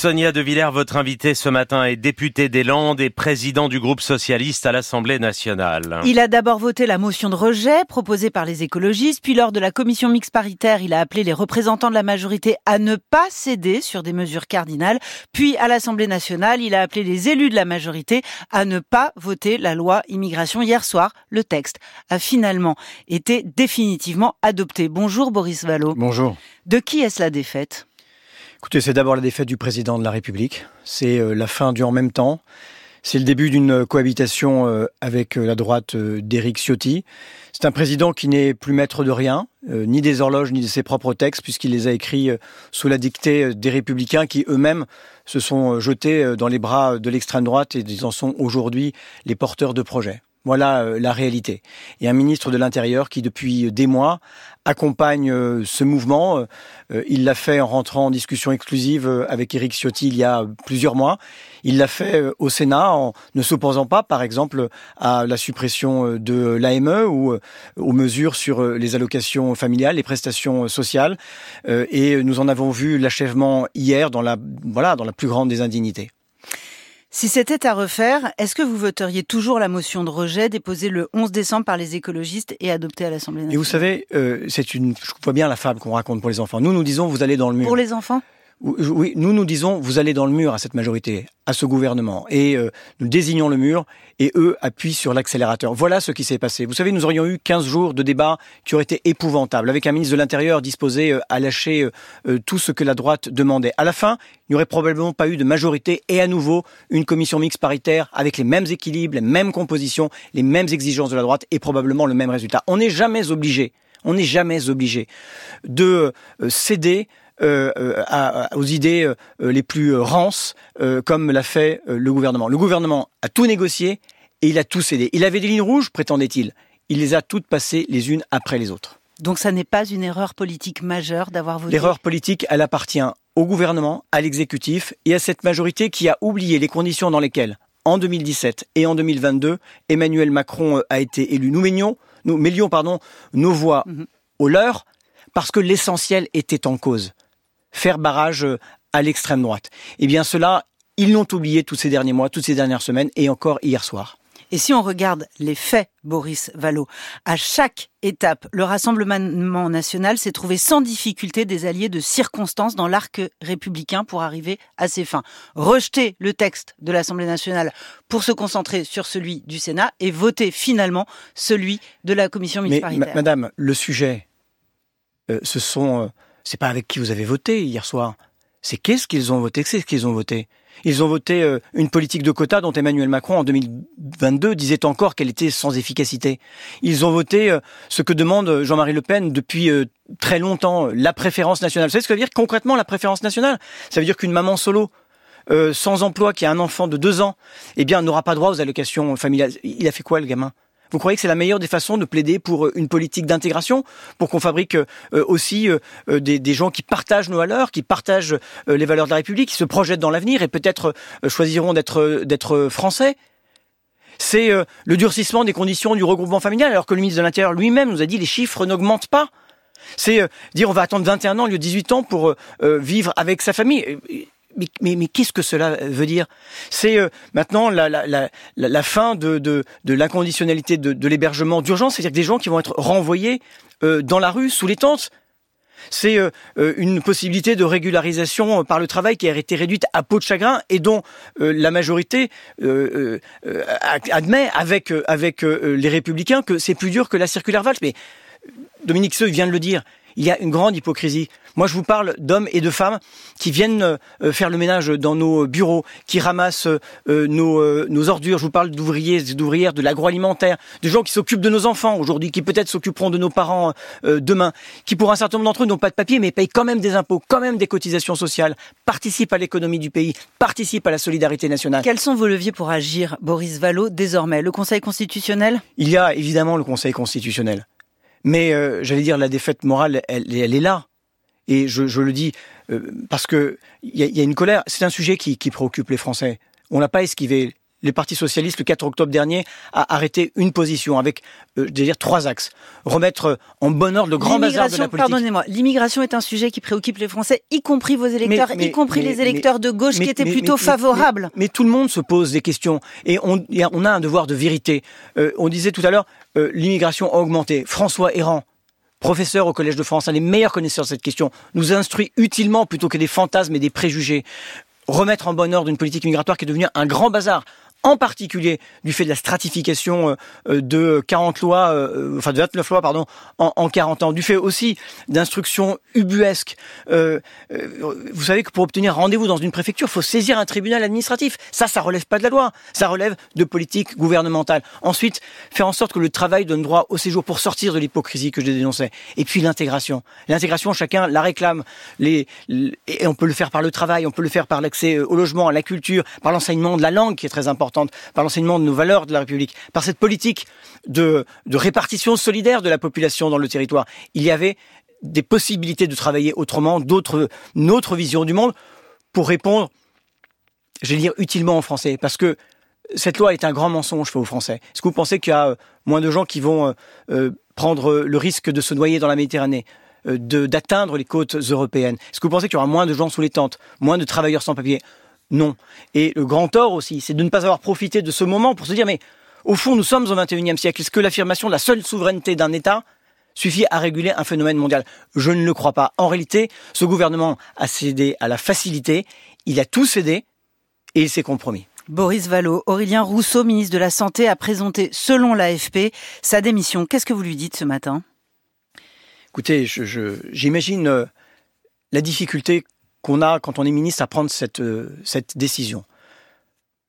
Sonia De Villers, votre invité ce matin est député des Landes et président du groupe socialiste à l'Assemblée nationale. Il a d'abord voté la motion de rejet proposée par les écologistes, puis lors de la commission mixte paritaire, il a appelé les représentants de la majorité à ne pas céder sur des mesures cardinales, puis à l'Assemblée nationale, il a appelé les élus de la majorité à ne pas voter la loi immigration. Hier soir, le texte a finalement été définitivement adopté. Bonjour Boris Vallot. Bonjour. De qui est-ce la défaite? Écoutez, c'est d'abord la défaite du président de la République. C'est euh, la fin du en même temps. C'est le début d'une cohabitation euh, avec euh, la droite d'Éric Ciotti. C'est un président qui n'est plus maître de rien, ni des horloges, ni de ses propres textes, puisqu'il les a écrits sous la dictée des républicains qui eux-mêmes se sont jetés dans les bras de l'extrême droite et ils en sont aujourd'hui les porteurs de projets. Voilà euh, la réalité. Et un ministre de l'Intérieur qui, depuis des mois, accompagne euh, ce mouvement. Euh, il l'a fait en rentrant en discussion exclusive avec Éric Ciotti il y a plusieurs mois. Il l'a fait au Sénat en ne s'opposant pas, par exemple, à la suppression de l'AME ou aux mesures sur les allocations familiales, les prestations sociales. Et nous en avons vu l'achèvement hier dans la, voilà, dans la plus grande des indignités. Si c'était à refaire, est-ce que vous voteriez toujours la motion de rejet déposée le 11 décembre par les écologistes et adoptée à l'Assemblée nationale Et vous savez, euh, c'est une, je vois bien la fable qu'on raconte pour les enfants. Nous, nous disons, vous allez dans le mur. Pour les enfants? Oui, nous nous disons, vous allez dans le mur à cette majorité, à ce gouvernement, et euh, nous désignons le mur, et eux appuient sur l'accélérateur. Voilà ce qui s'est passé. Vous savez, nous aurions eu 15 jours de débat qui auraient été épouvantables, avec un ministre de l'Intérieur disposé euh, à lâcher euh, tout ce que la droite demandait. À la fin, il n'y aurait probablement pas eu de majorité, et à nouveau, une commission mixte paritaire avec les mêmes équilibres, les mêmes compositions, les mêmes exigences de la droite, et probablement le même résultat. On n'est jamais obligé on n'est jamais obligé de céder euh, euh, aux idées euh, les plus rances, comme l'a fait le gouvernement. Le gouvernement a tout négocié et il a tout cédé. Il avait des lignes rouges, prétendait-il. Il les a toutes passées les unes après les autres. Donc ça n'est pas une erreur politique majeure d'avoir voté L'erreur politique, elle appartient au gouvernement, à l'exécutif et à cette majorité qui a oublié les conditions dans lesquelles, en 2017 et en 2022, Emmanuel Macron a été élu. Nous mêlions, nous mêlions pardon, nos voix mhm. au leur parce que l'essentiel était en cause faire barrage euh, à l'extrême droite. Eh bien cela, ils l'ont oublié tous ces derniers mois, toutes ces dernières semaines et encore hier soir. Et si on regarde les faits, Boris Vallot, à chaque étape, le Rassemblement national s'est trouvé sans difficulté des alliés de circonstance dans l'arc républicain pour arriver à ses fins. Rejeter le texte de l'Assemblée nationale pour se concentrer sur celui du Sénat et voter finalement celui de la commission mixte paritaire. Madame, le sujet, euh, ce sont... Euh, c'est pas avec qui vous avez voté hier soir. C'est qu'est-ce qu'ils ont voté? Qu'est-ce qu'ils ont voté Ils ont voté euh, une politique de quotas dont Emmanuel Macron en 2022 disait encore qu'elle était sans efficacité. Ils ont voté euh, ce que demande Jean-Marie Le Pen depuis euh, très longtemps, la préférence nationale. Vous savez ce que veut dire concrètement la préférence nationale? Ça veut dire qu'une maman solo sans emploi qui a un enfant de deux ans, eh bien, n'aura pas droit aux allocations familiales. Il a fait quoi le gamin? Vous croyez que c'est la meilleure des façons de plaider pour euh, une politique d'intégration, pour qu'on fabrique euh, aussi euh, des, gens qui partagent nos valeurs, qui partagent les valeurs de la République, qui se projettent dans l'avenir et peut-être choisiront d'être d'être français? C'est le durcissement des conditions du regroupement familial, alors que le ministre de l'Intérieur lui-même nous a dit les chiffres n'augmentent pas. C'est dire on va attendre 21 ans au lieu de 18 ans pour vivre avec sa famille mais, qu'est-ce que cela veut dire? C'est euh, maintenant la, fin de, de, l'inconditionnalité de, l'hébergement d'urgence, c'est-à-dire des gens qui vont être renvoyés euh, dans la rue, sous les tentes. C'est euh, une possibilité de régularisation par le travail qui a été réduite à peau de chagrin et dont la majorité admet avec, avec les républicains que c'est plus dur que la circulaire Valls. Mais Dominique Seux vient de le dire, il y a une grande hypocrisie. Moi, je vous parle d'hommes et de femmes qui viennent euh, faire le ménage dans nos bureaux, qui ramassent euh, euh, nos, ordures. Je vous parle d'ouvriers et d'ouvrières de l'agroalimentaire, de gens qui s'occupent de nos enfants aujourd'hui, qui peut-être s'occuperont de nos parents demain, qui pour un certain nombre d'entre eux n'ont pas de papier, mais payent quand même des impôts, quand même des cotisations sociales, participent à l'économie du pays, participent à la solidarité nationale. Quels sont vos leviers pour agir, Boris Vallot, désormais Le Conseil constitutionnel? Il y a évidemment le Conseil constitutionnel. Mais euh, j'allais dire, la défaite morale, elle, elle est là. Et je, le dis euh, parce que il y a, une colère. C'est un sujet qui, préoccupe les Français. On n'a pas esquivé les partis socialistes, le 4 octobre dernier, a arrêté une position avec, euh, je dire, trois axes. Remettre euh, en bon ordre le grand bazar de la politique. Pardonnez-moi, l'immigration est un sujet qui préoccupe les Français, y compris vos électeurs, y compris les électeurs de gauche qui étaient plutôt favorables. Mais, tout le monde se pose des questions et on, on a un devoir de vérité. Euh, on disait tout à l'heure, euh, l'immigration a augmenté. François Errand, professeur au Collège de France, un des meilleurs connaisseurs de cette question, nous instruit utilement plutôt que des fantasmes et des préjugés remettre en bon ordre une politique migratoire qui est devenue un grand bazar en particulier du fait de la stratification euh, de 40 lois, euh, enfin de 29 lois, pardon, en, en 40 ans, du fait aussi d'instructions ubuesques. Euh, vous savez que pour obtenir rendez-vous dans une préfecture, il faut saisir un tribunal administratif. Ça, ça relève pas de la loi, ça relève de politique gouvernementale. Ensuite, faire en sorte que le travail donne droit au séjour pour sortir de l'hypocrisie que je dénonçais. Et puis l'intégration. L'intégration, chacun la réclame. Et on peut le faire par le travail, on peut le faire par l'accès au logement, à la culture, par l'enseignement de la langue qui est très important par l'enseignement de nos valeurs de la République, par cette politique de, répartition solidaire de la population dans le territoire. Il y avait des possibilités de travailler autrement, d'autres, notre vision du monde, pour répondre, je vais dire utilement en français, parce que cette loi est un grand mensonge fait aux Français. Est-ce que vous pensez qu'il y a euh, moins de gens qui vont euh, euh, prendre le risque de se noyer dans la Méditerranée d'atteindre les côtes européennes? Est-ce que vous pensez qu'il y aura moins de gens sous les tentes, moins de travailleurs sans papier? Non. Et le grand tort aussi, c'est de ne pas avoir profité de ce moment pour se dire, mais au fond, nous sommes au XXIe siècle. Est-ce que l'affirmation de la seule souveraineté d'un État suffit à réguler un phénomène mondial? Je ne le crois pas. En réalité, ce gouvernement a cédé à la facilité, il a tout cédé et il s'est compromis. Boris Vallot, Aurélien Rousseau, ministre de la Santé, a présenté, selon l'AFP, sa démission. Qu'est-ce que vous lui dites ce matin? Écoutez, j'imagine euh, la difficulté qu'on a quand on est ministre à prendre cette, euh, cette décision.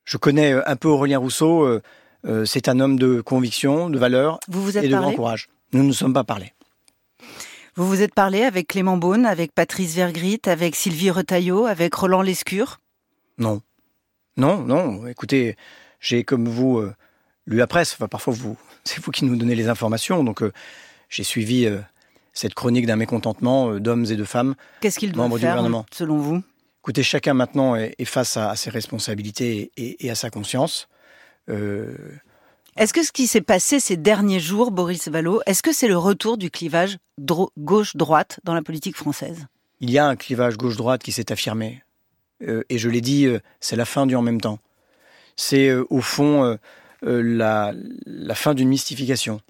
Je connais euh, un peu Aurélien Rousseau, euh, c'est un homme de conviction, de valeur et de grand courage. Nous ne nous sommes pas parlé. Vous vous êtes parlé avec Clément Beaune, avec Patrice Vergrit, avec Sylvie Retailleau, avec Roland Lescure? Non. Non, non. Écoutez, j'ai comme vous lu la presse. Enfin, parfois, vous, c'est vous qui nous donnez les informations. Donc, j'ai suivi cette chronique d'un mécontentement euh, d'hommes et de femmes. Qu'est-ce qu'il doit faire, gouvernement. selon vous? Écoutez, chacun maintenant est, face à, ses responsabilités et, à sa conscience. Euh, est-ce que ce qui s'est passé ces derniers jours, Boris Vallot, est-ce que c'est le retour du clivage gauche-droite dans la politique française? Il y a un clivage gauche-droite qui s'est affirmé. Euh, et je l'ai dit, c'est la fin du en même temps. C'est au fond la, la fin d'une mystification.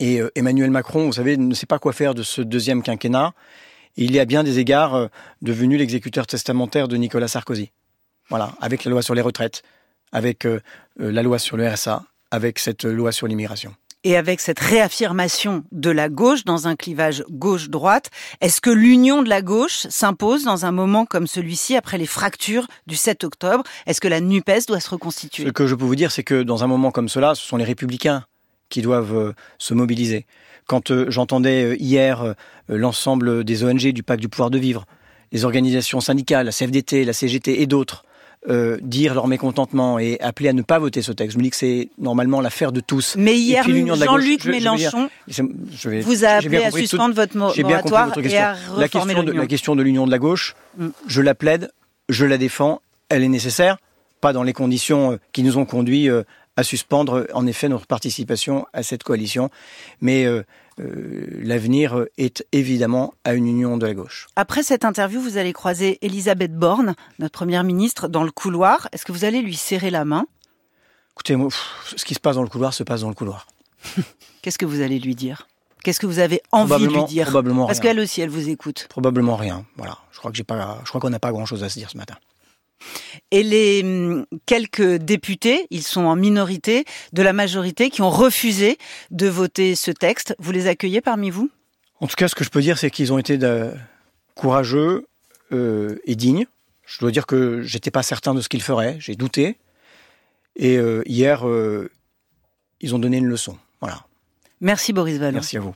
Et euh, Emmanuel Macron, vous savez, ne sait pas quoi faire de ce deuxième quinquennat. il est à bien des égards euh, devenu l'exécuteur testamentaire de Nicolas Sarkozy. Voilà, avec la loi sur les retraites, avec euh, la loi sur le RSA, avec cette loi sur l'immigration. Et avec cette réaffirmation de la gauche dans un clivage gauche-droite, est-ce que l'union de la gauche s'impose dans un moment comme celui-ci après les fractures du 7 octobre? Est-ce que la NUPES doit se reconstituer? Ce que je peux vous dire, c'est que dans un moment comme cela, ce sont les républicains qui doivent euh, se mobiliser. Quand euh, j'entendais euh, hier l'ensemble des ONG du pacte du pouvoir de vivre, les organisations syndicales, la CFDT, la CGT et d'autres, dire leur mécontentement et appeler à ne pas voter ce texte. Je me dis que c'est normalement l'affaire de tous. Mais hier, Jean-Luc Mélenchon vous a appelé à suspendre votre moratoire et à la question, de, la question de l'union de la gauche, mm. je la plaide, je la défends, elle est nécessaire, pas dans les conditions qui nous ont conduits à suspendre en effet notre participation à cette coalition. Mais euh, euh, l'avenir est évidemment à une union de la gauche. Après cette interview, vous allez croiser Elisabeth Borne, notre première ministre, dans le couloir. Est-ce que vous allez lui serrer la main? Écoutez, moi, ce qui se passe dans le couloir se passe dans le couloir. Qu'est-ce que vous allez lui dire? Qu'est-ce que vous avez envie de lui dire? Probablement Parce qu'elle aussi, elle vous écoute. Probablement rien. Voilà. Je crois que j'ai pas. Je crois qu'on n'a pas grand-chose à se dire ce matin. Et les hum, quelques députés, ils sont en minorité, de la majorité, qui ont refusé de voter ce texte, vous les accueillez parmi vous? En tout cas, ce que je peux dire, c'est qu'ils ont été courageux euh, et dignes. Je dois dire que j'étais pas certain de ce qu'ils feraient, j'ai douté. Et euh, hier, euh, ils ont donné une leçon. Voilà. Merci Boris Vallon. Merci à vous.